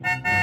Thank you.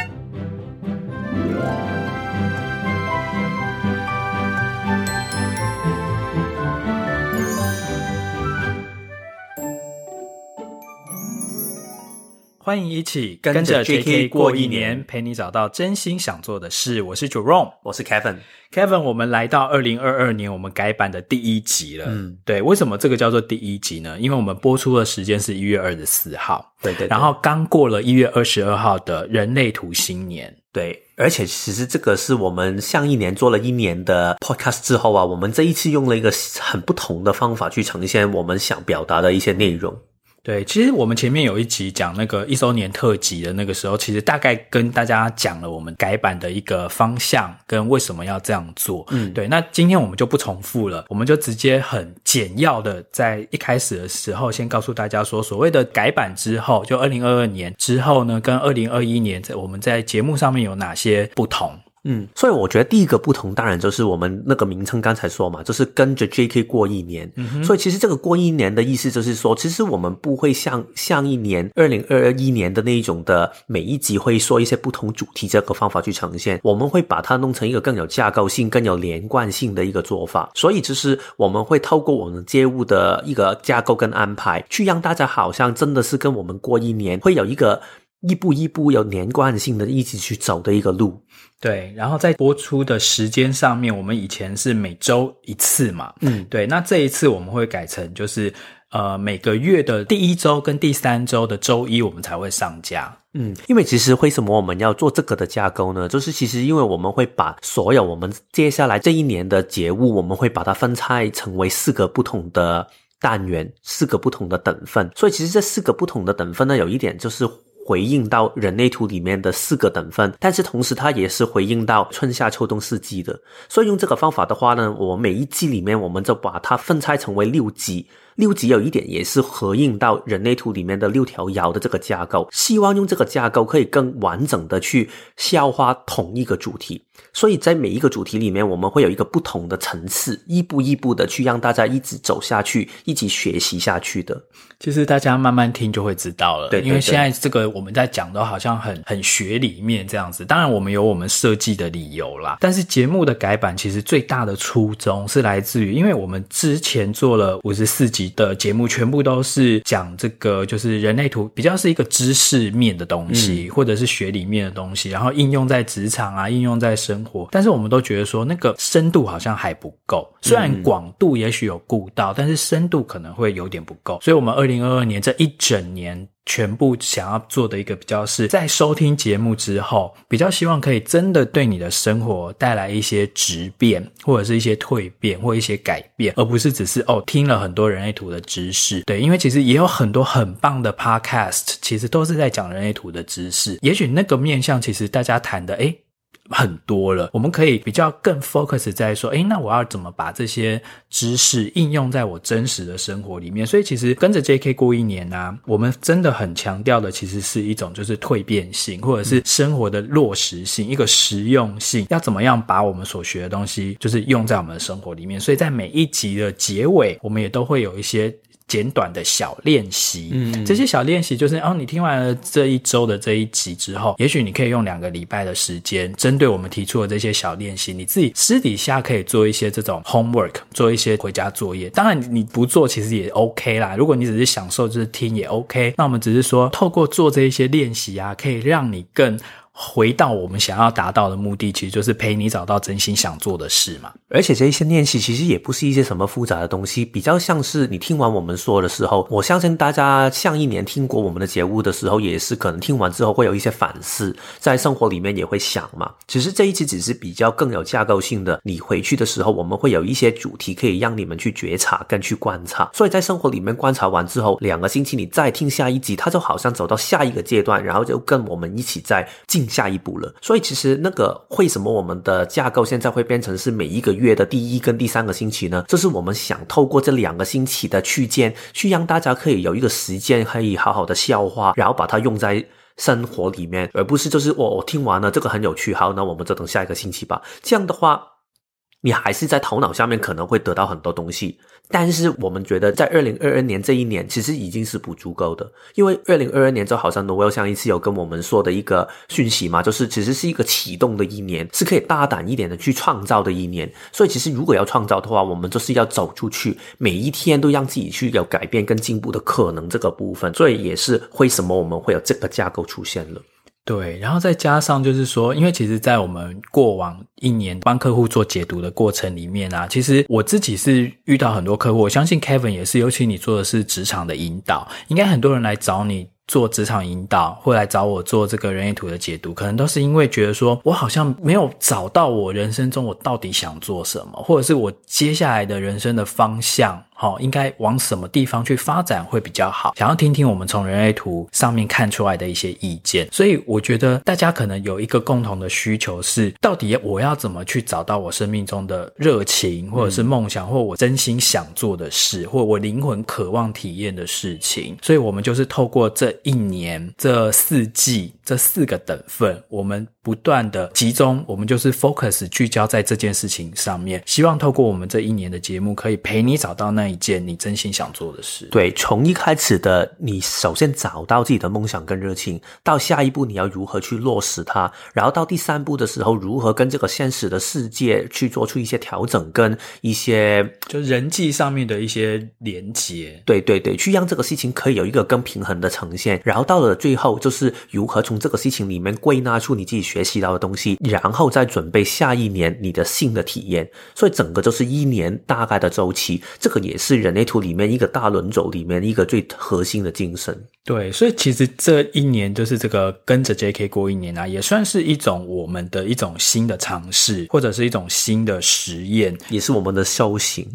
欢迎一起跟着 JK 过一年，陪你找到真心想做的事。我是 Jerome，我是 Kevin。Kevin，我们来到二零二二年，我们改版的第一集了。嗯，对，为什么这个叫做第一集呢？因为我们播出的时间是一月二十四号，对，对对。然后刚过了一月二十二号的人类图新年，对。而且其实这个是我们上一年做了一年的 Podcast 之后啊，我们这一次用了一个很不同的方法去呈现我们想表达的一些内容。对，其实我们前面有一集讲那个一周年特辑的那个时候，其实大概跟大家讲了我们改版的一个方向跟为什么要这样做。嗯，对。那今天我们就不重复了，我们就直接很简要的在一开始的时候先告诉大家说，所谓的改版之后，就二零二二年之后呢，跟二零二一年在我们在节目上面有哪些不同？嗯，所以我觉得第一个不同，当然就是我们那个名称刚才说嘛，就是跟着 JK 过一年。嗯哼，所以其实这个过一年的意思就是说，其实我们不会像像一年二零二一年的那一种的每一集会说一些不同主题这个方法去呈现，我们会把它弄成一个更有架构性、更有连贯性的一个做法。所以就是我们会透过我们街务的一个架构跟安排，去让大家好像真的是跟我们过一年，会有一个一步一步有连贯性的一起去走的一个路。对，然后在播出的时间上面，我们以前是每周一次嘛，嗯，对，那这一次我们会改成就是呃每个月的第一周跟第三周的周一，我们才会上架，嗯，因为其实为什么我们要做这个的架构呢？就是其实因为我们会把所有我们接下来这一年的节目，我们会把它分拆成为四个不同的单元，四个不同的等份，所以其实这四个不同的等份呢，有一点就是。回应到人类图里面的四个等分，但是同时它也是回应到春夏秋冬四季的。所以用这个方法的话呢，我每一季里面我们就把它分拆成为六级。六级有一点也是合应到人类图里面的六条爻的这个架构，希望用这个架构可以更完整的去消化同一个主题。所以在每一个主题里面，我们会有一个不同的层次，一步一步的去让大家一直走下去，一起学习下去的。其实大家慢慢听就会知道了，对，对，对，因为现在这个我们在讲的好像很很学里面这样子。当然我们有我们设计的理由啦，但是节目的改版其实最大的初衷是来自于，因为我们之前做了五十四集。的节目全部都是讲这个，就是人类图比较是一个知识面的东西，嗯、或者是学里面的东西，然后应用在职场啊，应用在生活。但是我们都觉得说，那个深度好像还不够。虽然广度也许有顾到，但是深度可能会有点不够。所以，我们二零二二年这一整年。全部想要做的一个比较是在收听节目之后，比较希望可以真的对你的生活带来一些质变，或者是一些蜕变，或一些改变，而不是只是哦听了很多人类图的知识。对，因为其实也有很多很棒的 podcast，其实都是在讲人类图的知识。也许那个面向，其实大家谈的诶很多了，我们可以比较更 focus 在说，诶，那我要怎么把这些知识应用在我真实的生活里面？所以其实跟着 JK 过一年啊，我们真的很强调的，其实是一种就是蜕变性，或者是生活的落实性，一个实用性，要怎么样把我们所学的东西，就是用在我们的生活里面。所以在每一集的结尾，我们也都会有一些。简短的小练习，嗯，这些小练习就是，哦，你听完了这一周的这一集之后，也许你可以用两个礼拜的时间，针对我们提出的这些小练习，你自己私底下可以做一些这种 homework，做一些回家作业。当然，你不做其实也 OK 啦。如果你只是享受就是听也 OK。那我们只是说，透过做这一些练习啊，可以让你更。回到我们想要达到的目的，其实就是陪你找到真心想做的事嘛。而且这一些练习其实也不是一些什么复杂的东西，比较像是你听完我们说的时候，我相信大家上一年听过我们的节目的时候，也是可能听完之后会有一些反思，在生活里面也会想嘛。只是这一期只是比较更有架构性的，你回去的时候，我们会有一些主题可以让你们去觉察跟去观察。所以在生活里面观察完之后，两个星期你再听下一集，它就好像走到下一个阶段，然后就跟我们一起在进。下一步了，所以其实那个为什么我们的架构现在会变成是每一个月的第一跟第三个星期呢？这是我们想透过这两个星期的区间，去让大家可以有一个时间可以好好的消化，然后把它用在生活里面，而不是就是我我听完了这个很有趣，好，那我们就等下一个星期吧。这样的话。你还是在头脑下面可能会得到很多东西。但是我们觉得，在二零二二年这一年，其实已经是不足够的，因为二零二二年就好像 Noel 上一次有跟我们说的一个讯息嘛，就是其实是一个启动的一年，是可以大胆一点的去创造的一年。所以，其实如果要创造的话，我们就是要走出去，每一天都让自己去有改变跟进步的可能这个部分。所以，也是为什么我们会有这个架构出现了。对，然后再加上就是说，因为其实，在我们过往一年帮客户做解读的过程里面啊，其实我自己是遇到很多客户，我相信 Kevin 也是，尤其你做的是职场的引导，应该很多人来找你做职场引导，或来找我做这个人类图的解读，可能都是因为觉得说我好像没有找到我人生中我到底想做什么，或者是我接下来的人生的方向。好，应该往什么地方去发展会比较好？想要听听我们从人类图上面看出来的一些意见。所以我觉得大家可能有一个共同的需求是，到底我要怎么去找到我生命中的热情，或者是梦想，或我真心想做的事，或我灵魂渴望体验的事情。所以我们就是透过这一年、这四季、这四个等份，我们不断的集中，我们就是 focus 聚焦在这件事情上面，希望透过我们这一年的节目，可以陪你找到那。那一件你真心想做的事，对，从一开始的你首先找到自己的梦想跟热情，到下一步你要如何去落实它，然后到第三步的时候，如何跟这个现实的世界去做出一些调整，跟一些就人际上面的一些连接，对对对，去让这个事情可以有一个更平衡的呈现，然后到了最后，就是如何从这个事情里面归纳出你自己学习到的东西，然后再准备下一年你的新的体验，所以整个就是一年大概的周期，这个也。也是人类图里面一个大轮轴里面一个最核心的精神。对，所以其实这一年就是这个跟着 JK 过一年啊，也算是一种我们的一种新的尝试，或者是一种新的实验，也是我们的修行。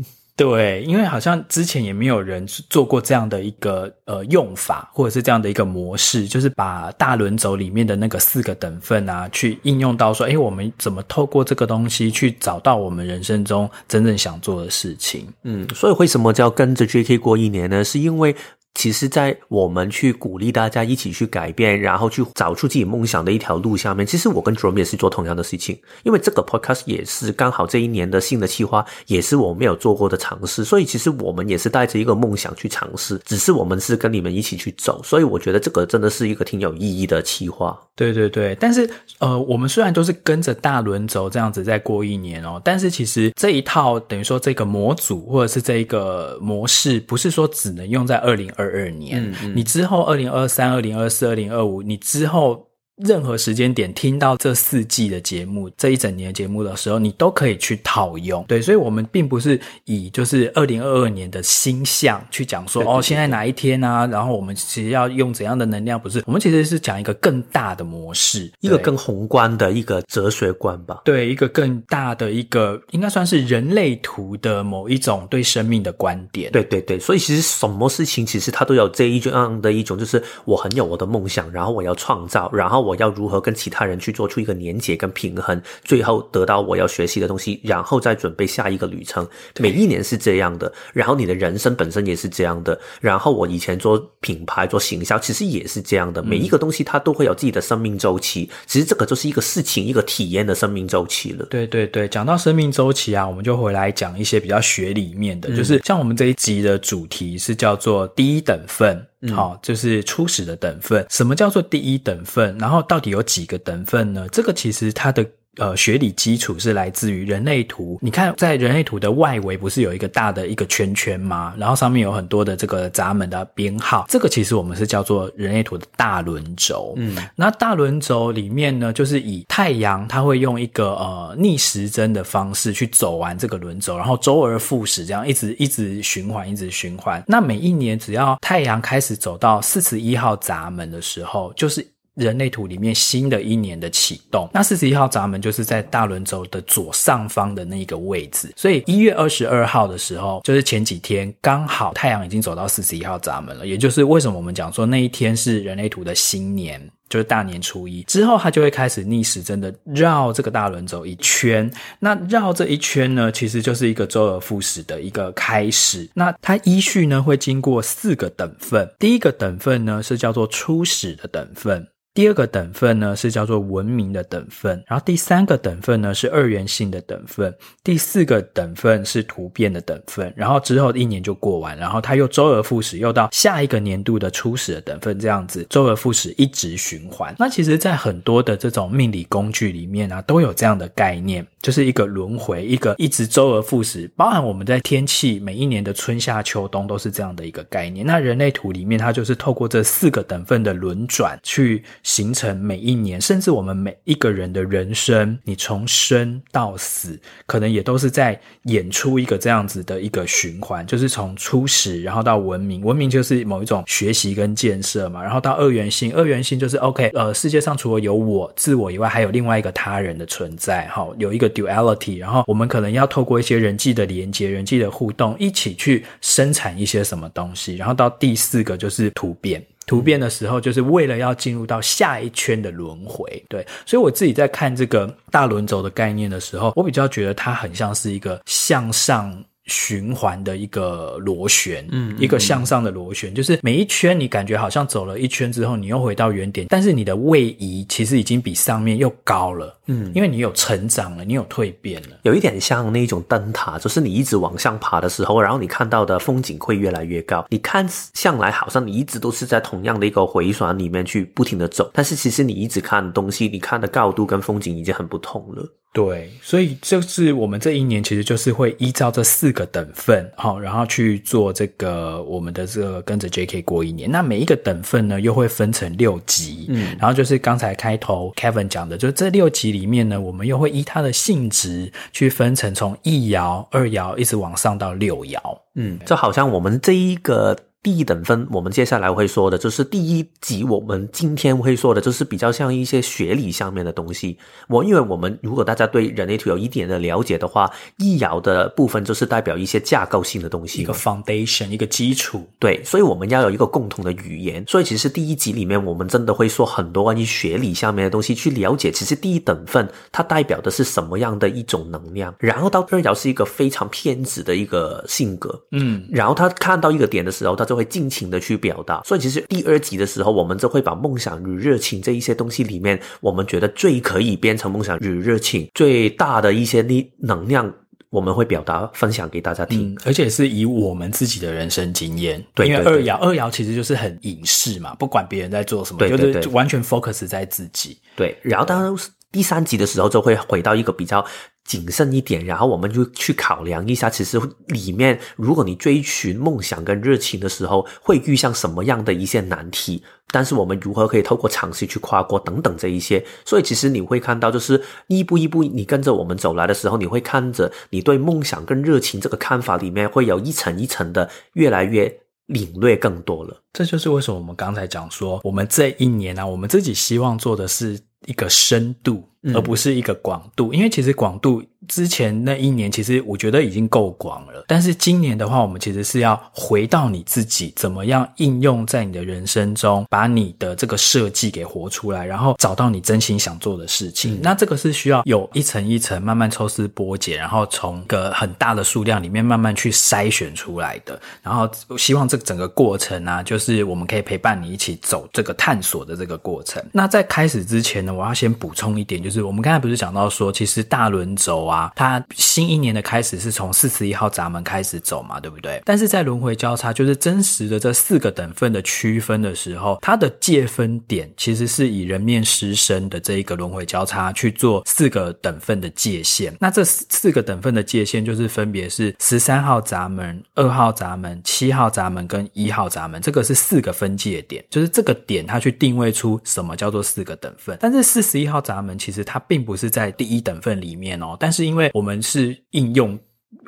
对，因为好像之前也没有人做过这样的一个呃用法，或者是这样的一个模式，就是把大轮轴里面的那个四个等份啊，去应用到说，哎，我们怎么透过这个东西去找到我们人生中真正想做的事情？嗯，所以为什么叫跟着 JK 过一年呢？是因为。其实，在我们去鼓励大家一起去改变，然后去找出自己梦想的一条路下面，其实我跟 Jerome 也是做同样的事情。因为这个 Podcast 也是刚好这一年的新的企划，也是我没有做过的尝试，所以其实我们也是带着一个梦想去尝试，只是我们是跟你们一起去走。所以我觉得这个真的是一个挺有意义的企划。对对对，但是呃，我们虽然都是跟着大轮轴这样子在过一年哦，但是其实这一套等于说这个模组或者是这一个模式，不是说只能用在二零二二年，嗯嗯，你之后二零二三、二零二四、二零二五，你之后。任何时间点听到这四季的节目，这一整年的节目的时候，你都可以去套用。对，所以，我们并不是以就是二零二二年的星象去讲说，哦，现在哪一天啊？然后我们其实要用怎样的能量？不是，我们其实是讲一个更大的模式，一个更宏观的一个哲学观吧。对，一个更大的一个，应该算是人类图的某一种对生命的观点。对对对，所以其实什么事情其实它都有这一样的一种，就是我很有我的梦想，然后我要创造，然后我。我要如何跟其他人去做出一个连接跟平衡，最后得到我要学习的东西，然后再准备下一个旅程。每一年是这样的，然后你的人生本身也是这样的。然后我以前做品牌做行销，其实也是这样的。每一个东西它都会有自己的生命周期，其实这个就是一个事情一个体验的生命周期了。对对对，讲到生命周期啊，我们就回来讲一些比较学里面的，嗯、就是像我们这一集的主题是叫做第一等份。好，就是初始的等份。什么叫做第一等份？然后到底有几个等份呢？这个其实它的。呃，学理基础是来自于人类图。你看，在人类图的外围不是有一个大的一个圈圈吗？然后上面有很多的这个闸门的编号。这个其实我们是叫做人类图的大轮轴。嗯，那大轮轴里面呢，就是以太阳，它会用一个呃逆时针的方式去走完这个轮轴，然后周而复始，这样一直一直循环，一直循环。那每一年只要太阳开始走到四十一号闸门的时候，就是。人类图里面新的一年的启动，那四十一号闸门就是在大轮轴的左上方的那一个位置，所以一月二十二号的时候，就是前几天刚好太阳已经走到四十一号闸门了，也就是为什么我们讲说那一天是人类图的新年，就是大年初一之后，它就会开始逆时针的绕这个大轮走一圈。那绕这一圈呢，其实就是一个周而复始的一个开始。那它依序呢会经过四个等份，第一个等份呢是叫做初始的等份。第二个等份呢是叫做文明的等份，然后第三个等份呢是二元性的等份，第四个等份是突变的等份，然后之后一年就过完，然后它又周而复始，又到下一个年度的初始的等份，这样子周而复始一直循环。那其实，在很多的这种命理工具里面啊，都有这样的概念，就是一个轮回，一个一直周而复始，包含我们在天气每一年的春夏秋冬都是这样的一个概念。那人类图里面，它就是透过这四个等份的轮转去。形成每一年，甚至我们每一个人的人生，你从生到死，可能也都是在演出一个这样子的一个循环，就是从初始，然后到文明，文明就是某一种学习跟建设嘛，然后到二元性，二元性就是 OK，呃，世界上除了有我自我以外，还有另外一个他人的存在，哈，有一个 duality，然后我们可能要透过一些人际的连接、人际的互动，一起去生产一些什么东西，然后到第四个就是突变。突变的时候，就是为了要进入到下一圈的轮回，对，所以我自己在看这个大轮轴的概念的时候，我比较觉得它很像是一个向上。循环的一个螺旋，嗯，一个向上的螺旋，就是每一圈你感觉好像走了一圈之后，你又回到原点，但是你的位移其实已经比上面又高了，嗯，因为你有成长了，你有蜕变了，有一点像那种灯塔，就是你一直往上爬的时候，然后你看到的风景会越来越高，你看向来好像你一直都是在同样的一个回旋里面去不停的走，但是其实你一直看东西，你看的高度跟风景已经很不同了。对，所以就是我们这一年其实就是会依照这四个等份，好，然后去做这个我们的这个跟着 JK 过一年。那每一个等份呢，又会分成六级，嗯，然后就是刚才开头 Kevin 讲的，就是这六级里面呢，我们又会依它的性质去分成从一爻、二爻一直往上到六爻，嗯，就好像我们这一个。第一等分，我们接下来会说的就是第一集。我们今天会说的就是比较像一些学理上面的东西。我因为我们如果大家对人类图有一点的了解的话，易爻的部分就是代表一些架构性的东西，一个 foundation，一个基础。对，所以我们要有一个共同的语言。所以其实第一集里面，我们真的会说很多关于学理下面的东西，去了解其实第一等分它代表的是什么样的一种能量。然后到二爻是一个非常偏执的一个性格，嗯，然后他看到一个点的时候，他。就会尽情的去表达，所以其实第二集的时候，我们就会把梦想与热情这一些东西里面，我们觉得最可以变成梦想与热情最大的一些力能量，我们会表达分享给大家听，嗯，而且是以我们自己的人生经验。对，因为二爻二爻其实就是很隐士嘛，不管别人在做什么，对对对，就是完全 focus 在自己。对，然后当然第三集的时候就会回到一个比较。谨慎一点，然后我们就去考量一下，其实里面如果你追寻梦想跟热情的时候，会遇上什么样的一些难题，但是我们如何可以透过尝试去跨过等等这一些，所以其实你会看到，就是一步一步你跟着我们走来的时候，你会看着你对梦想跟热情这个看法里面会有一层一层的越来越领略更多了。这就是为什么我们刚才讲说，我们这一年呢、我们自己希望做的是一个深度。而不是一个广度，因为其实广度之前那一年，其实我觉得已经够广了。但是今年的话，我们其实是要回到你自己，怎么样应用在你的人生中，把你的这个设计给活出来，然后找到你真心想做的事情。嗯、那这个是需要有一层一层慢慢抽丝剥茧，然后从个很大的数量里面慢慢去筛选出来的。然后希望这整个过程呢、啊，就是我们可以陪伴你一起走这个探索的这个过程。那在开始之前呢，我要先补充一点，就是。就是我们刚才不是讲到说，其实大轮轴啊，它新一年的开始是从四十一号闸门开始走嘛，对不对？但是在轮回交叉，就是真实的这四个等份的区分的时候，它的界分点其实是以人面狮身的这一个轮回交叉去做四个等份的界限。那这四个等份的界限就是分别是十三号闸门、二号闸门、七号闸门跟一号闸门，这个是四个分界点，就是这个点它去定位出什么叫做四个等份。但是四十一号闸门其实。它并不是在第一等份里面哦，但是因为我们是应用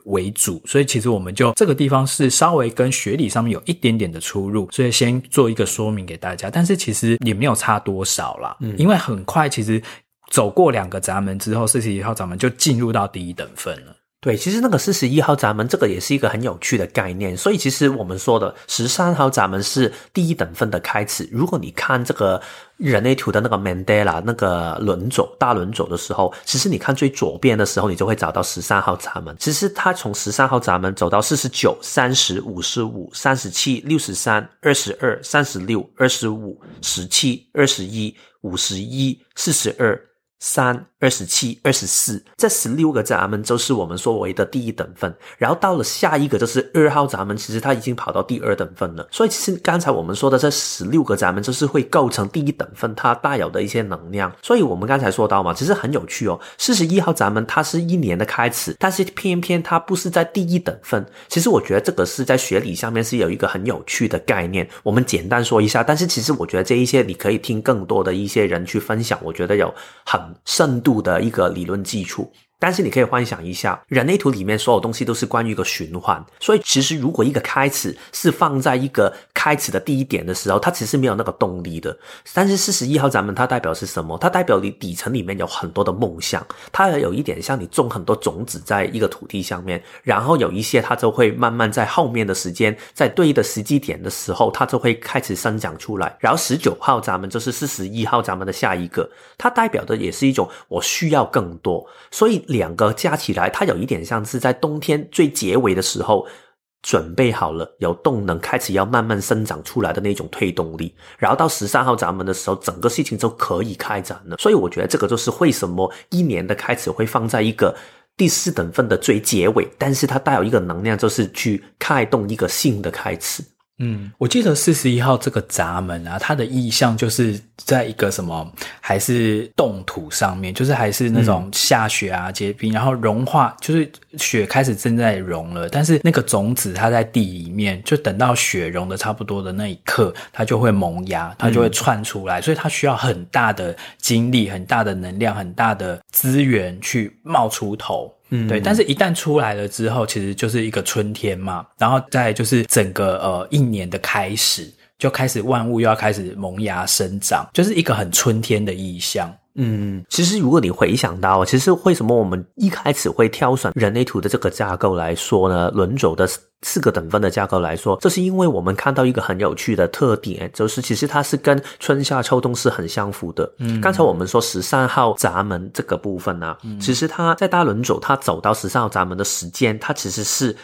为主，所以其实我们就这个地方是稍微跟学理上面有一点点的出入，所以先做一个说明给大家。但是其实也没有差多少啦，嗯，因为很快其实走过两个闸门之后，四十一号闸门就进入到第一等份了。对，其实那个四十一号闸门，这个也是一个很有趣的概念。所以其实我们说的十三号闸门是第一等份的开始。如果你看这个人类图的那个 Mandela 那个轮轴大轮轴的时候，其实你看最左边的时候，你就会找到十三号闸门。其实它从十三号闸门走到四十九、三十、五十五、三十七、六十三、二十二、三十六、二十五、十七、二十一、五十一、四十二。三、二十七、二十四，这十六个闸门就是我们所谓的第一等份。然后到了下一个就是二号闸门，其实它已经跑到第二等份了。所以其实刚才我们说的这十六个闸门，就是会构成第一等份它带有的一些能量。所以我们刚才说到嘛，其实很有趣哦。四十一号闸门它是一年的开始，但是偏偏它不是在第一等份。其实我觉得这个是在学理上面是有一个很有趣的概念。我们简单说一下，但是其实我觉得这一些你可以听更多的一些人去分享，我觉得有很深度的一个理论基础。但是你可以幻想一下，人类图里面所有东西都是关于一个循环，所以其实如果一个开始是放在一个开始的第一点的时候，它其实没有那个动力的。但是四十一号闸门它代表是什么？它代表你底层里面有很多的梦想，它有一点像你种很多种子在一个土地上面，然后有一些它就会慢慢在后面的时间，在对的时机点的时候，它就会开始生长出来。然后十九号闸门就是四十一号闸门的下一个，它代表的也是一种我需要更多，所以。两个加起来，它有一点像是在冬天最结尾的时候准备好了，有动能开始要慢慢生长出来的那种推动力。然后到十三号闸门的时候，整个事情就可以开展了。所以我觉得这个就是为什么一年的开始会放在一个第四等份的最结尾，但是它带有一个能量，就是去开动一个新的开始。嗯，我记得四十一号这个闸门啊，它的意象就是在一个什么，还是冻土上面，就是还是那种下雪啊、结冰，然后融化，就是雪开始正在融了，但是那个种子它在地里面，就等到雪融的差不多的那一刻，它就会萌芽，它就会窜出来，所以它需要很大的精力、很大的能量、很大的资源去冒出头。嗯，对，但是一旦出来了之后，其实就是一个春天嘛，然后再就是整个呃一年的开始，就开始万物又要开始萌芽生长，就是一个很春天的意象。嗯，其实如果你回想到，其实为什么我们一开始会挑选人类图的这个架构来说呢？轮轴的四个等分的架构来说，这是因为我们看到一个很有趣的特点，就是其实它是跟春夏秋冬是很相符的。嗯，刚才我们说十三号闸门这个部分呢、啊，嗯、其实它在大轮走它走到十三号闸门的时间，它其实是。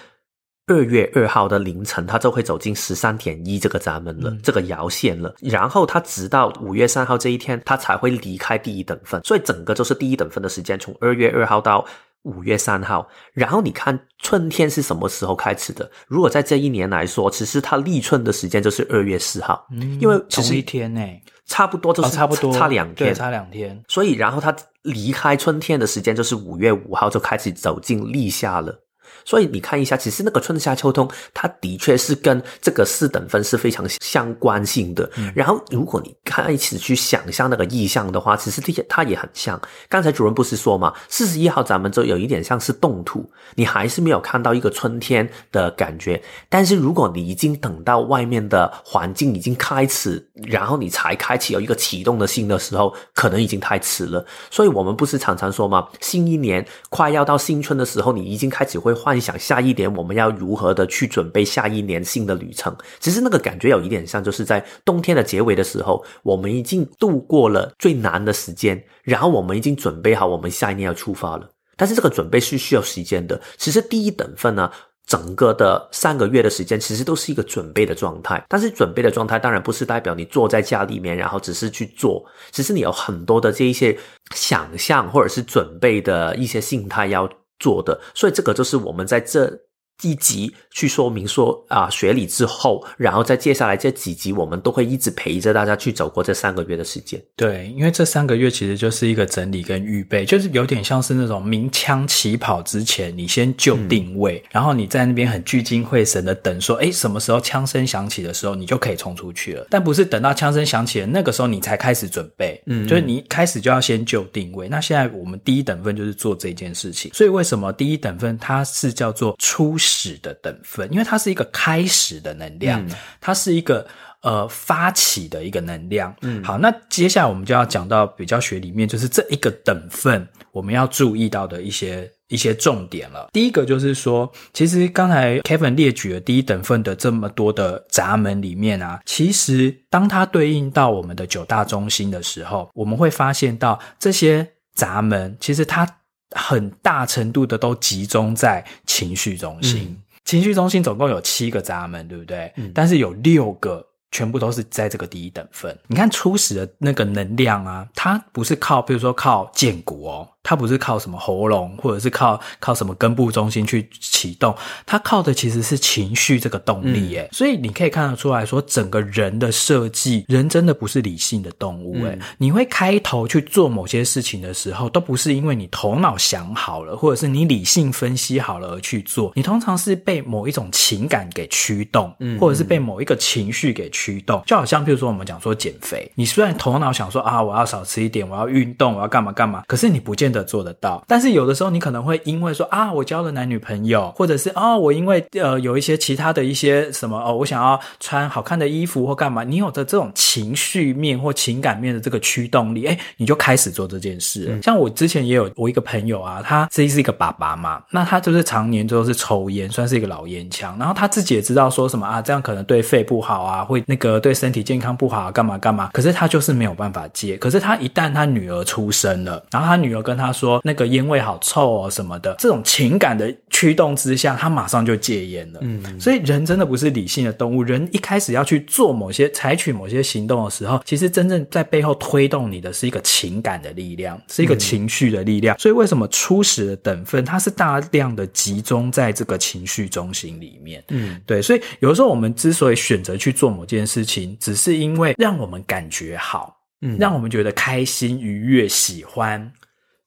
二月二号的凌晨，它就会走进十三点一这个闸门了，嗯、这个摇线了。然后它直到五月三号这一天，它才会离开第一等分。所以整个就是第一等分的时间，从二月二号到五月三号。然后你看春天是什么时候开始的？如果在这一年来说，其实它立春的时间就是二月四号，嗯、因为其实同一天呢，差不多就是差不多差两天，对，差两天。所以然后它离开春天的时间就是五月五号就开始走进立夏了。所以你看一下，其实那个春夏秋冬，它的确是跟这个四等分是非常相关性的。嗯、然后，如果你开始去想象那个意象的话，其实这些它也很像。刚才主任不是说嘛，四十一号咱们就有一点像是冻土，你还是没有看到一个春天的感觉。但是如果你已经等到外面的环境已经开始，然后你才开启有一个启动的心的时候，可能已经太迟了。所以我们不是常常说嘛，新一年快要到新春的时候，你已经开始会幻。想下一年我们要如何的去准备下一年新的旅程？其实那个感觉有一点像，就是在冬天的结尾的时候，我们已经度过了最难的时间，然后我们已经准备好，我们下一年要出发了。但是这个准备是需要时间的。其实第一等份呢，整个的三个月的时间，其实都是一个准备的状态。但是准备的状态当然不是代表你坐在家里面，然后只是去做。其实你有很多的这一些想象或者是准备的一些心态要做的，所以这个就是我们在这。一集去说明说啊学理之后，然后再接下来这几集，我们都会一直陪着大家去走过这三个月的时间。对，因为这三个月其实就是一个整理跟预备，就是有点像是那种鸣枪起跑之前，你先就定位，嗯、然后你在那边很聚精会神的等，说哎什么时候枪声响起的时候，你就可以冲出去了。但不是等到枪声响起的那个时候你才开始准备，嗯，就是你一开始就要先就定位。那现在我们第一等份就是做这件事情，所以为什么第一等份它是叫做初始的等分，因为它是一个开始的能量，嗯、它是一个呃发起的一个能量。嗯，好，那接下来我们就要讲到比较学里面，就是这一个等分。我们要注意到的一些一些重点了。第一个就是说，其实刚才 Kevin 列举了第一等份的这么多的闸门里面啊，其实当它对应到我们的九大中心的时候，我们会发现到这些闸门其实它很大程度的都集中在情绪中心。嗯、情绪中心总共有七个闸门，对不对？嗯、但是有六个。全部都是在这个第一等份。你看初始的那个能量啊，它不是靠，比如说靠建国哦。它不是靠什么喉咙，或者是靠靠什么根部中心去启动，它靠的其实是情绪这个动力耶。嗯、所以你可以看得出来说，整个人的设计，人真的不是理性的动物哎、嗯、你会开头去做某些事情的时候，都不是因为你头脑想好了，或者是你理性分析好了而去做。你通常是被某一种情感给驱动，嗯，或者是被某一个情绪给驱动。就好像比如说我们讲说减肥，你虽然头脑想说啊，我要少吃一点，我要运动，我要干嘛干嘛，可是你不见得。做得到，但是有的时候你可能会因为说啊，我交了男女朋友，或者是啊，我因为呃有一些其他的一些什么哦，我想要穿好看的衣服或干嘛，你有着这种情绪面或情感面的这个驱动力，哎，你就开始做这件事了。嗯、像我之前也有我一个朋友啊，他自己是一个爸爸嘛，那他就是常年都是抽烟，算是一个老烟枪，然后他自己也知道说什么啊，这样可能对肺不好啊，会那个对身体健康不好啊，干嘛干嘛，可是他就是没有办法戒。可是他一旦他女儿出生了，然后他女儿跟他。说那个烟味好臭哦，什么的，这种情感的驱动之下，他马上就戒烟了。嗯，所以人真的不是理性的动物。人一开始要去做某些、采取某些行动的时候，其实真正在背后推动你的是一个情感的力量，是一个情绪的力量。嗯，所以为什么初始的等分，它是大量的集中在这个情绪中心里面？嗯，对。所以有的时候我们之所以选择去做某件事情，只是因为让我们感觉好，嗯，让我们觉得开心、愉悦、喜欢。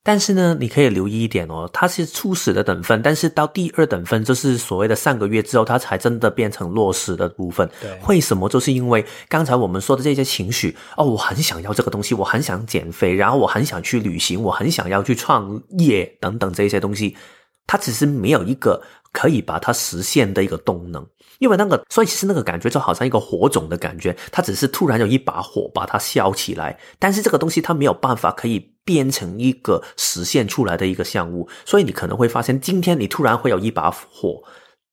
但是呢，你可以留意一点哦，它是初始的等份，但是到第二等份，就是所谓的上个月之后，它才真的变成落实的部分。对，为什么？就是因为刚才我们说的这些情绪哦，我很想要这个东西，我很想减肥，然后我很想去旅行，我很想要去创业等等这些东西，它只是没有一个可以把它实现的一个动能。因为那个，所以其实那个感觉就好像一个火种的感觉，它只是突然有一把火把它烧起来，但是这个东西它没有办法可以变成一个实现出来的一个项目，所以你可能会发现，今天你突然会有一把火。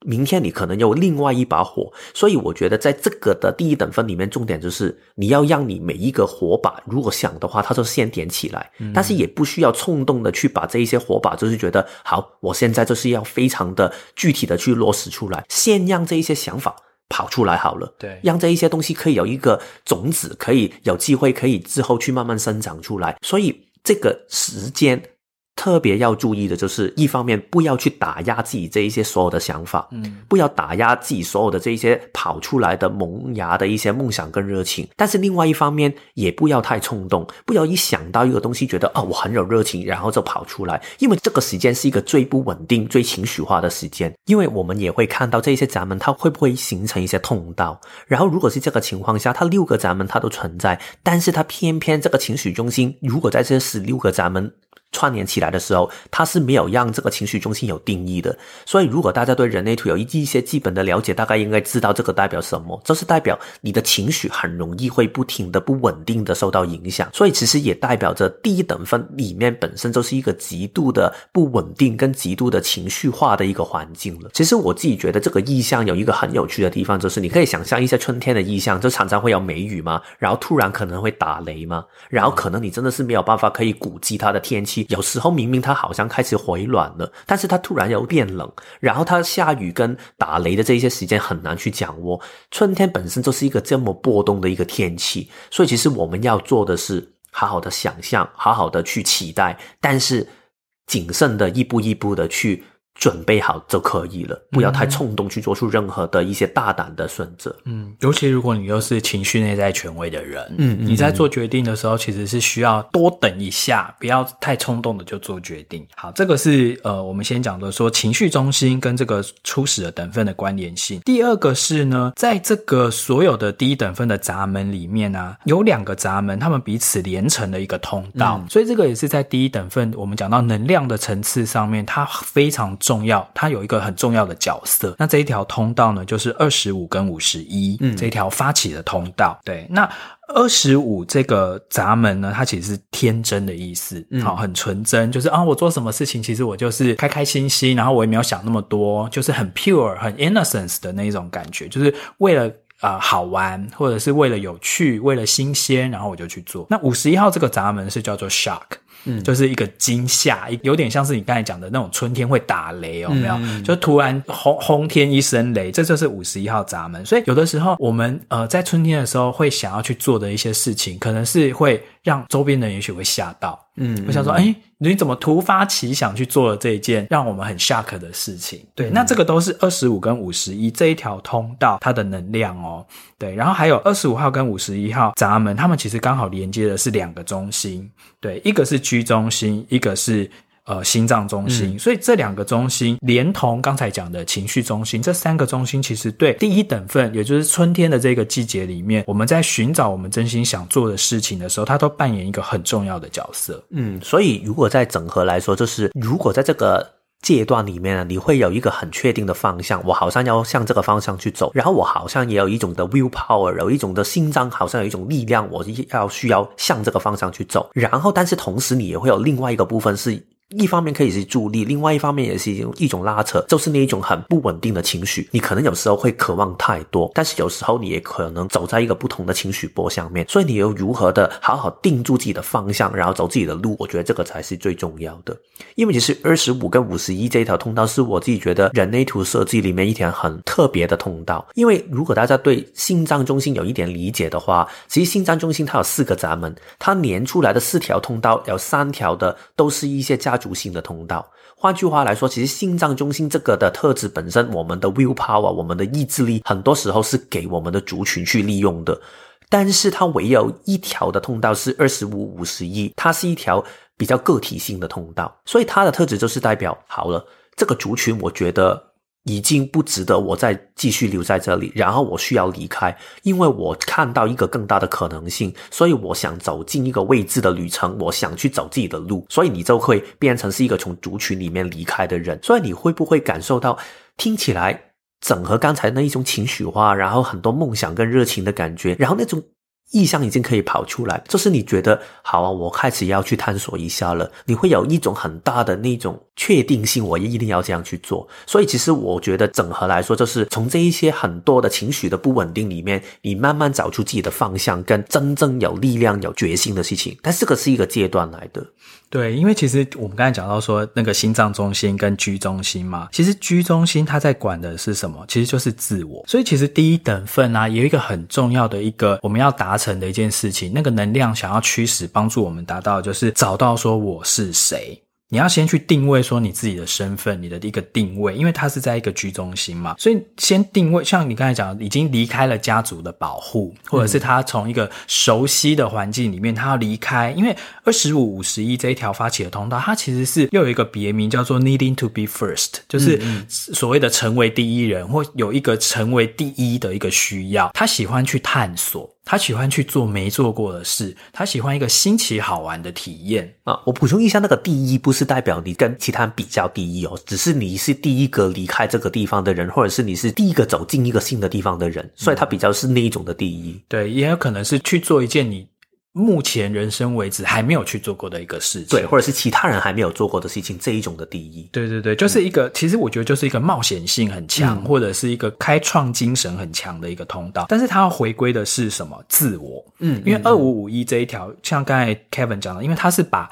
明天你可能有另外一把火，所以我觉得在这个的第一等分里面，重点就是你要让你每一个火把，如果想的话，它就先点起来，嗯、但是也不需要冲动的去把这一些火把，就是觉得好，我现在就是要非常的具体的去落实出来，先让这一些想法跑出来好了，对，让这一些东西可以有一个种子，可以有机会，可以之后去慢慢生长出来，所以这个时间。特别要注意的就是，一方面不要去打压自己这一些所有的想法，嗯，不要打压自己所有的这一些跑出来的萌芽的一些梦想跟热情。但是另外一方面，也不要太冲动，不要一想到一个东西觉得啊、哦、我很有热情，然后就跑出来，因为这个时间是一个最不稳定、最情绪化的时间。因为我们也会看到这些闸门，它会不会形成一些通道？然后如果是这个情况下，它六个闸门它都存在，但是它偏偏这个情绪中心，如果在这十六个闸门。串联起来的时候，它是没有让这个情绪中心有定义的。所以，如果大家对人类图有一一些基本的了解，大概应该知道这个代表什么。这是代表你的情绪很容易会不停的不稳定的受到影响。所以，其实也代表着第一等分里面本身就是一个极度的不稳定跟极度的情绪化的一个环境了。其实我自己觉得这个意象有一个很有趣的地方，就是你可以想象一些春天的意象，就常常会有梅雨嘛，然后突然可能会打雷嘛，然后可能你真的是没有办法可以估计它的天气。有时候明明它好像开始回暖了，但是它突然又变冷，然后它下雨跟打雷的这一些时间很难去掌握。春天本身就是一个这么波动的一个天气，所以其实我们要做的是好好的想象，好好的去期待，但是谨慎的一步一步的去。准备好就可以了，不要太冲动去做出任何的一些大胆的选择。嗯，尤其如果你又是情绪内在权威的人，嗯，你在做决定的时候，其实是需要多等一下，不要太冲动的就做决定。好，这个是呃，我们先讲的说情绪中心跟这个初始的等份的关联性。第二个是呢，在这个所有的第一等份的闸门里面呢、啊，有两个闸门，他们彼此连成了一个通道，嗯、所以这个也是在第一等份我们讲到能量的层次上面，它非常。重要，它有一个很重要的角色。那这一条通道呢，就是二十五跟五十一，嗯，这一条发起的通道。对，那二十五这个闸门呢，它其实是天真的意思，好、嗯，很纯真，就是啊，我做什么事情，其实我就是开开心心，然后我也没有想那么多，就是很 pure、很 innocence 的那一种感觉，就是为了。啊、呃，好玩，或者是为了有趣，为了新鲜，然后我就去做。那五十一号这个闸门是叫做 shock，嗯，就是一个惊吓，有点像是你刚才讲的那种春天会打雷，有没有？嗯、就突然轰轰天一声雷，这就是五十一号闸门。所以有的时候我们呃在春天的时候会想要去做的一些事情，可能是会让周边的人也许会吓到。嗯，我想说，哎、欸，你怎么突发奇想去做了这一件让我们很 shock 的事情？对，嗯、那这个都是二十五跟五十一这一条通道它的能量哦。对，然后还有二十五号跟五十一号闸门，他们其实刚好连接的是两个中心，对，一个是居中心，一个是。呃，心脏中心，嗯、所以这两个中心连同刚才讲的情绪中心，这三个中心其实对第一等份，也就是春天的这个季节里面，我们在寻找我们真心想做的事情的时候，它都扮演一个很重要的角色。嗯，所以如果在整合来说，就是如果在这个阶段里面呢，你会有一个很确定的方向，我好像要向这个方向去走，然后我好像也有一种的 will power，有一种的心脏，好像有一种力量，我要需要向这个方向去走。然后，但是同时你也会有另外一个部分是。一方面可以是助力，另外一方面也是一种一种拉扯，就是那一种很不稳定的情绪。你可能有时候会渴望太多，但是有时候你也可能走在一个不同的情绪波上面。所以你又如何的好好定住自己的方向，然后走自己的路？我觉得这个才是最重要的。因为其实二十五跟五十一这一条通道是我自己觉得人类图设计里面一条很特别的通道。因为如果大家对心脏中心有一点理解的话，其实心脏中心它有四个闸门，它连出来的四条通道有三条的都是一些加。族性的通道，换句话来说，其实心脏中心这个的特质本身，我们的 will power，我们的意志力，很多时候是给我们的族群去利用的。但是它唯有一条的通道是二十五五十一，它是一条比较个体性的通道，所以它的特质就是代表，好了，这个族群，我觉得。已经不值得我再继续留在这里，然后我需要离开，因为我看到一个更大的可能性，所以我想走进一个未知的旅程，我想去走自己的路，所以你就会变成是一个从族群里面离开的人。所以你会不会感受到，听起来整合刚才那一种情绪化，然后很多梦想跟热情的感觉，然后那种。意向已经可以跑出来，就是你觉得好啊，我开始要去探索一下了。你会有一种很大的那种确定性，我一定要这样去做。所以其实我觉得整合来说，就是从这一些很多的情绪的不稳定里面，你慢慢找出自己的方向，跟真正有力量、有决心的事情。但这个是一个阶段来的。对，因为其实我们刚才讲到说那个心脏中心跟居中心嘛，其实居中心它在管的是什么？其实就是自我。所以其实第一等份啊，有一个很重要的一个我们要达成的一件事情，那个能量想要驱使帮助我们达到，就是找到说我是谁。你要先去定位说你自己的身份，你的一个定位，因为它是在一个居中心嘛，所以先定位。像你刚才讲，已经离开了家族的保护，或者是他从一个熟悉的环境里面，他要离开。因为二十五五十一这一条发起的通道，它其实是又有一个别名叫做 needing to be first，就是所谓的成为第一人，或有一个成为第一的一个需要。他喜欢去探索。他喜欢去做没做过的事，他喜欢一个新奇好玩的体验啊！我补充一下，那个第一不是代表你跟其他人比较第一哦，只是你是第一个离开这个地方的人，或者是你是第一个走进一个新的地方的人，所以他比较是那一种的第一。嗯，对，也有可能是去做一件你。目前人生为止还没有去做过的一个事情，对，或者是其他人还没有做过的事情，这一种的第一，对对对，就是一个，嗯、其实我觉得就是一个冒险性很强，嗯、或者是一个开创精神很强的一个通道，但是它要回归的是什么？自我，嗯，因为二五五一这一条，像刚才 Kevin 讲的，因为它是把。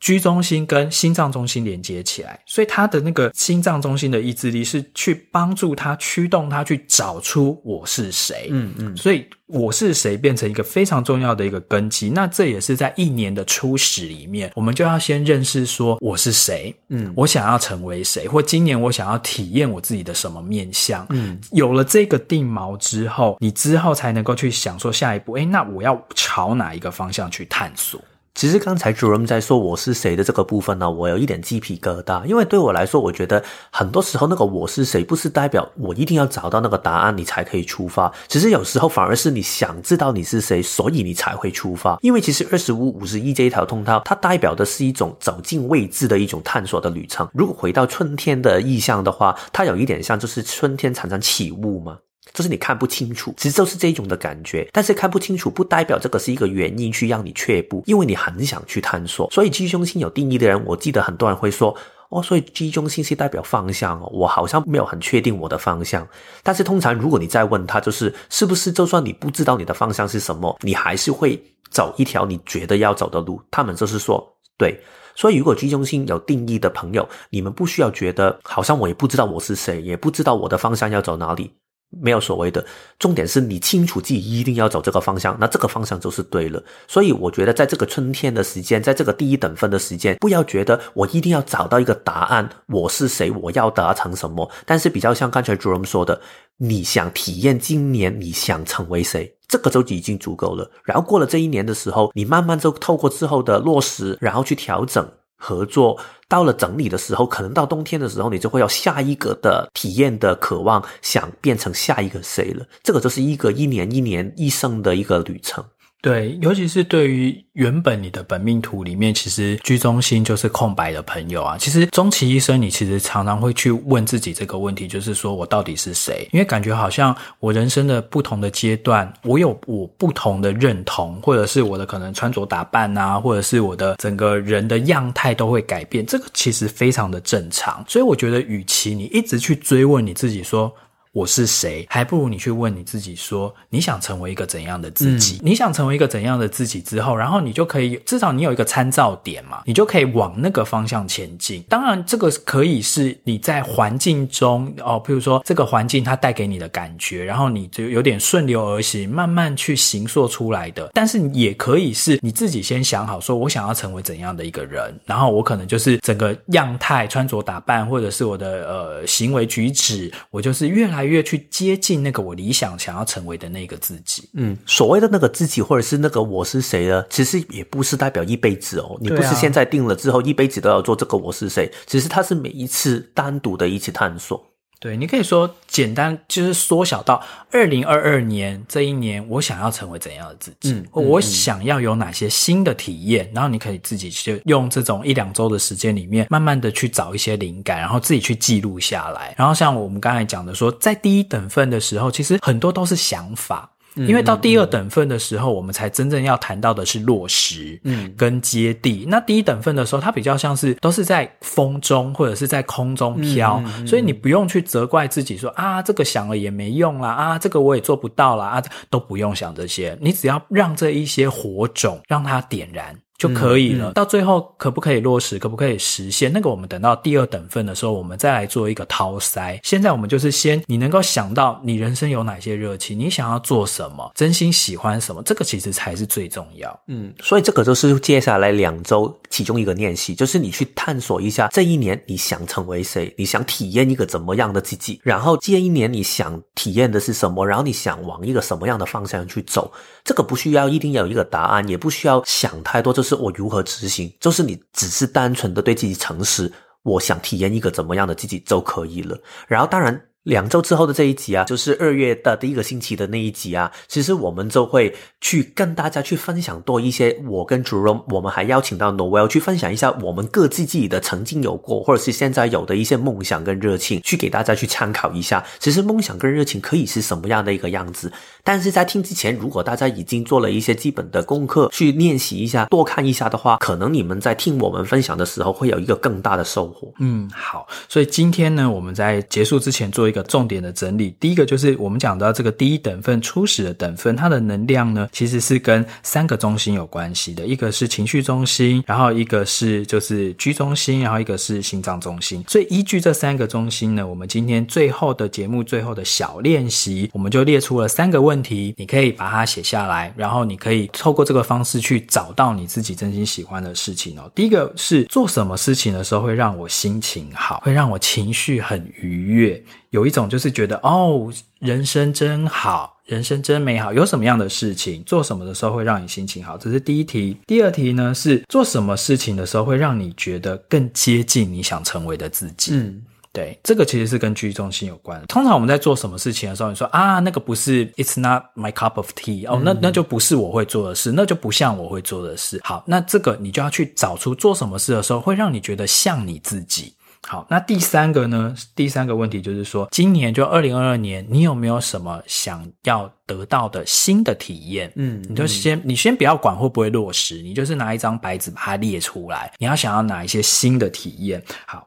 居中心跟心脏中心连接起来，所以他的那个心脏中心的意志力是去帮助他驱动他去找出我是谁。嗯嗯，所以我是谁变成一个非常重要的一个根基。那这也是在一年的初始里面，我们就要先认识说我是谁。嗯，我想要成为谁，或今年我想要体验我自己的什么面相。嗯，有了这个定锚之后，你之后才能够去想说下一步，诶，那我要朝哪一个方向去探索？其实刚才 Jerome 在说我是谁的这个部分呢，我有一点鸡皮疙瘩，因为对我来说，我觉得很多时候那个我是谁，不是代表我一定要找到那个答案你才可以出发，其实有时候反而是你想知道你是谁，所以你才会出发。因为其实二十五五十一这一条通道，它代表的是一种走进未知的一种探索的旅程。如果回到春天的意象的话，它有一点像就是春天常常起雾嘛。就是你看不清楚，其实就是这种的感觉。但是看不清楚不代表这个是一个原因去让你却步，因为你很想去探索。所以居中心有定义的人，我记得很多人会说，哦，所以居中心是代表方向哦。我好像没有很确定我的方向。但是通常如果你再问他，就是是不是就算你不知道你的方向是什么，你还是会走一条你觉得要走的路？他们就是说，对。所以如果居中心有定义的朋友，你们不需要觉得好像我也不知道我是谁，也不知道我的方向要走哪里。没有所谓的，重点是你清楚自己一定要走这个方向，那这个方向就是对了。所以我觉得，在这个春天的时间，在这个第一等分的时间，不要觉得我一定要找到一个答案，我是谁，我要达成什么。但是比较像刚才 Jerome 说的，你想体验今年你想成为谁，这个就已经足够了。然后过了这一年的时候，你慢慢就透过之后的落实，然后去调整。合作到了整理的时候，可能到冬天的时候，你就会要下一个的体验的渴望，想变成下一个谁了。这个就是一个一年一年一生的一个旅程。对，尤其是对于原本你的本命图里面，其实居中心就是空白的朋友啊。其实终其一生，你其实常常会去问自己这个问题，就是说我到底是谁？因为感觉好像我人生的不同的阶段，我有我不同的认同，或者是我的可能穿着打扮啊，或者是我的整个人的样态都会改变。这个其实非常的正常。所以我觉得，与其你一直去追问你自己说，我是谁？还不如你去问你自己说，你想成为一个怎样的自己？嗯、你想成为一个怎样的自己之后，然后你就可以至少你有一个参照点嘛，你就可以往那个方向前进。当然，这个可以是你在环境中哦，譬如说这个环境它带给你的感觉，然后你就有点顺流而行，慢慢去形塑出来的。但是也可以是你自己先想好，说我想要成为怎样的一个人，然后我可能就是整个样态、穿着打扮，或者是我的呃行为举止，我就是越来。越去接近那个我理想想要成为的那个自己，嗯，所谓的那个自己，或者是那个我是谁呢？其实也不是代表一辈子哦。你不是现在定了之后一辈子都要做这个我是谁？其实它是每一次单独的一次探索。对，你可以说简单，就是缩小到二零二二年这一年，我想要成为怎样的自己？嗯，我想要有哪些新的体验？然后你可以自己去用这种一两周的时间里面，慢慢的去找一些灵感，然后自己去记录下来。然后像我们刚才讲的说，在第一等份的时候，其实很多都是想法。因为到第二等份的时候，我们才真正要谈到的是落实，嗯，跟接地。那第一等份的时候，它比较像是都是在风中或者是在空中飘，所以你不用去责怪自己说啊，这个想了也没用啦，啊，这个我也做不到啦，啊，都不用想这些，你只要让这一些火种让它点燃。就可以了。嗯嗯、到最后可不可以落实，可不可以实现？那个我们等到第二等份的时候，我们再来做一个掏筛。现在我们就是先，你能够想到你人生有哪些热情，你想要做什么，真心喜欢什么，这个其实才是最重要。嗯，所以这个就是接下来两周其中一个练习，就是你去探索一下这一年你想成为谁，你想体验一个怎么样的自己，然后这一年你想体验的是什么，然后你想往一个什么样的方向去走。这个不需要一定要有一个答案，也不需要想太多，就是我如何执行，就是你只是单纯的对自己诚实，我想体验一个怎么样的自己就可以了。然后当然。两周之后的这一集啊，就是二月的第一个星期的那一集啊，其实我们就会去跟大家去分享多一些。我跟 Jerome，我们还邀请到 Noel 去分享一下我们各自自己的曾经有过，或者是现在有的一些梦想跟热情，去给大家去参考一下。其实梦想跟热情可以是什么样的一个样子？但是在听之前，如果大家已经做了一些基本的功课，去练习一下，多看一下的话，可能你们在听我们分享的时候，会有一个更大的收获。嗯，好。所以今天呢，我们在结束之前做一个重点的整理。第一个就是我们讲到这个第一等份初始的等份，它的能量呢，其实是跟三个中心有关系的，一个是情绪中心，然后一个是就是居中心，然后一个是心脏中心。所以依据这三个中心呢，我们今天最后的节目最后的小练习，我们就列出了三个问题，你可以把它写下来，然后你可以透过这个方式去找到你自己真心喜欢的事情哦。第一个是做什么事情的时候会让我心情好，会让我情绪很愉悦。有一种就是觉得哦，人生真好，人生真美好。有什么样的事情，做什么的时候会让你心情好？这是第一题。第二题呢，是做什么事情的时候会让你觉得更接近你想成为的自己？嗯。对，这个其实是跟居中心有关。通常我们在做什么事情的时候，你说啊，那个不是，It's not my cup of tea，哦，那那就不是我会做的事，那就不像我会做的事。好，那这个你就要去找出做什么事的时候会让你觉得像你自己。好，那第三个呢？第三个问题就是说，今年就二零二二年，你有没有什么想要得到的新的体验？嗯，你就先，你先不要管会不会落实，你就是拿一张白纸把它列出来，你要想要哪一些新的体验？好。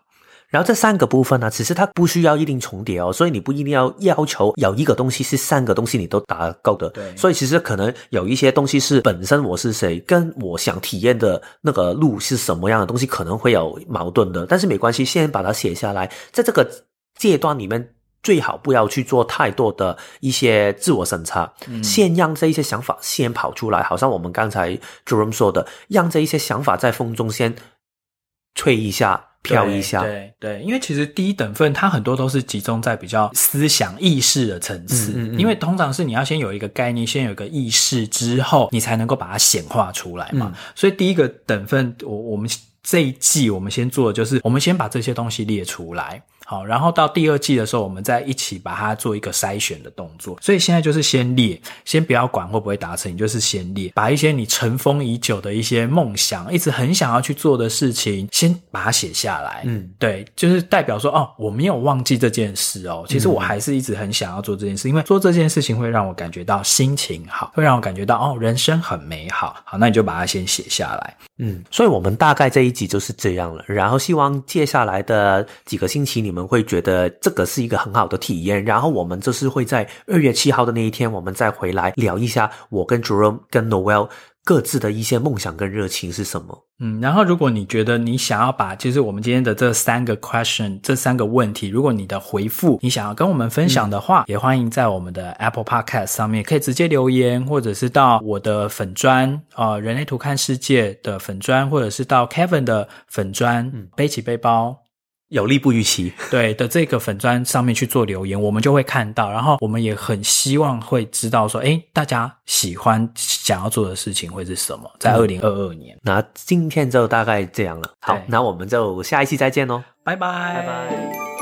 然后这三个部分呢，其实它不需要一定重叠哦，所以你不一定要要求有一个东西是三个东西你都达够的。对，所以其实可能有一些东西是本身我是谁，跟我想体验的那个路是什么样的东西，可能会有矛盾的。但是没关系，先把它写下来，在这个阶段里面，最好不要去做太多的一些自我审查，嗯、先让这一些想法先跑出来，好像我们刚才 Jerome 说的，让这一些想法在风中先吹一下。飘一下，对对，因为其实第一等份它很多都是集中在比较思想意识的层次，嗯嗯嗯，因为通常是你要先有一个概念，先有一个意识之后，你才能够把它显化出来嘛。嗯、所以第一个等份，我我们这一季我们先做的就是，我们先把这些东西列出来。好，然后到第二季的时候，我们再一起把它做一个筛选的动作。所以现在就是先列，先不要管会不会达成，你就是先列，把一些你尘封已久的一些梦想，一直很想要去做的事情，先把它写下来。嗯，对，就是代表说，哦，我没有忘记这件事哦，其实我还是一直很想要做这件事，因为做这件事情会让我感觉到心情好，会让我感觉到哦，人生很美好。好，那你就把它先写下来。嗯，所以我们大概这一集就是这样了。然后希望接下来的几个星期你。你们会觉得这个是一个很好的体验，然后我们就是会在二月七号的那一天，我们再回来聊一下我跟 Jerome 跟 Noel 各自的一些梦想跟热情是什么。嗯，然后如果你觉得你想要把，就是我们今天的这三个 question 这三个问题，如果你的回复你想要跟我们分享的话，嗯、也欢迎在我们的 Apple Podcast 上面可以直接留言，或者是到我的粉砖啊、呃，人类图看世界的粉砖，或者是到 Kevin 的粉砖，嗯，背起背包。有利不预期，对的，这个粉砖上面去做留言，我们就会看到，然后我们也很希望会知道说，哎，大家喜欢想要做的事情会是什么，在二零二二年。那今天就大概这样了，好，那我们就下一期再见喽，拜拜，拜拜。